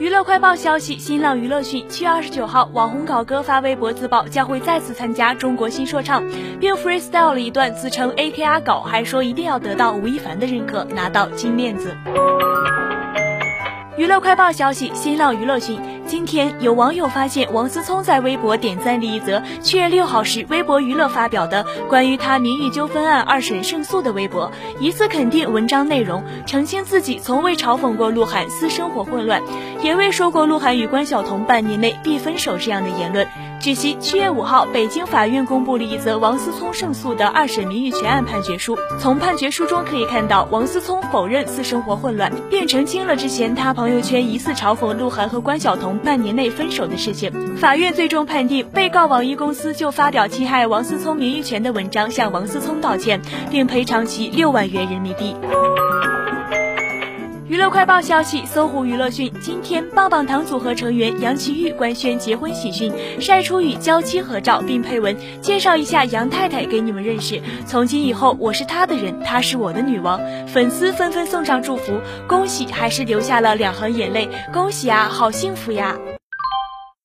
娱乐快报消息，新浪娱乐讯，七月二十九号，网红搞哥发微博自曝将会再次参加中国新说唱，并 freestyle 了一段，自称 AKR 搞，还说一定要得到吴亦凡的认可，拿到金链子。娱乐快报消息，新浪娱乐讯，今天有网友发现王思聪在微博点赞了一则七月六号时微博娱乐发表的关于他名誉纠纷案二审胜诉的微博，疑似肯定文章内容，澄清自己从未嘲讽过鹿晗私生活混乱，也未说过鹿晗与关晓彤半年内必分手这样的言论。据悉，七月五号，北京法院公布了一则王思聪胜诉的二审名誉权案判决书。从判决书中可以看到，王思聪否认私生活混乱，并澄清了之前他朋友圈疑似嘲讽鹿晗和关晓彤半年内分手的事情。法院最终判定，被告网易公司就发表侵害王思聪名誉权的文章向王思聪道歉，并赔偿其六万元人民币。娱乐快报消息，搜狐娱乐讯，今天棒棒糖组合成员杨奇煜官宣结婚喜讯，晒出与娇妻合照，并配文介绍一下杨太太给你们认识。从今以后，我是她的人，她是我的女王。粉丝纷纷送上祝福，恭喜，还是留下了两行眼泪，恭喜啊，好幸福呀。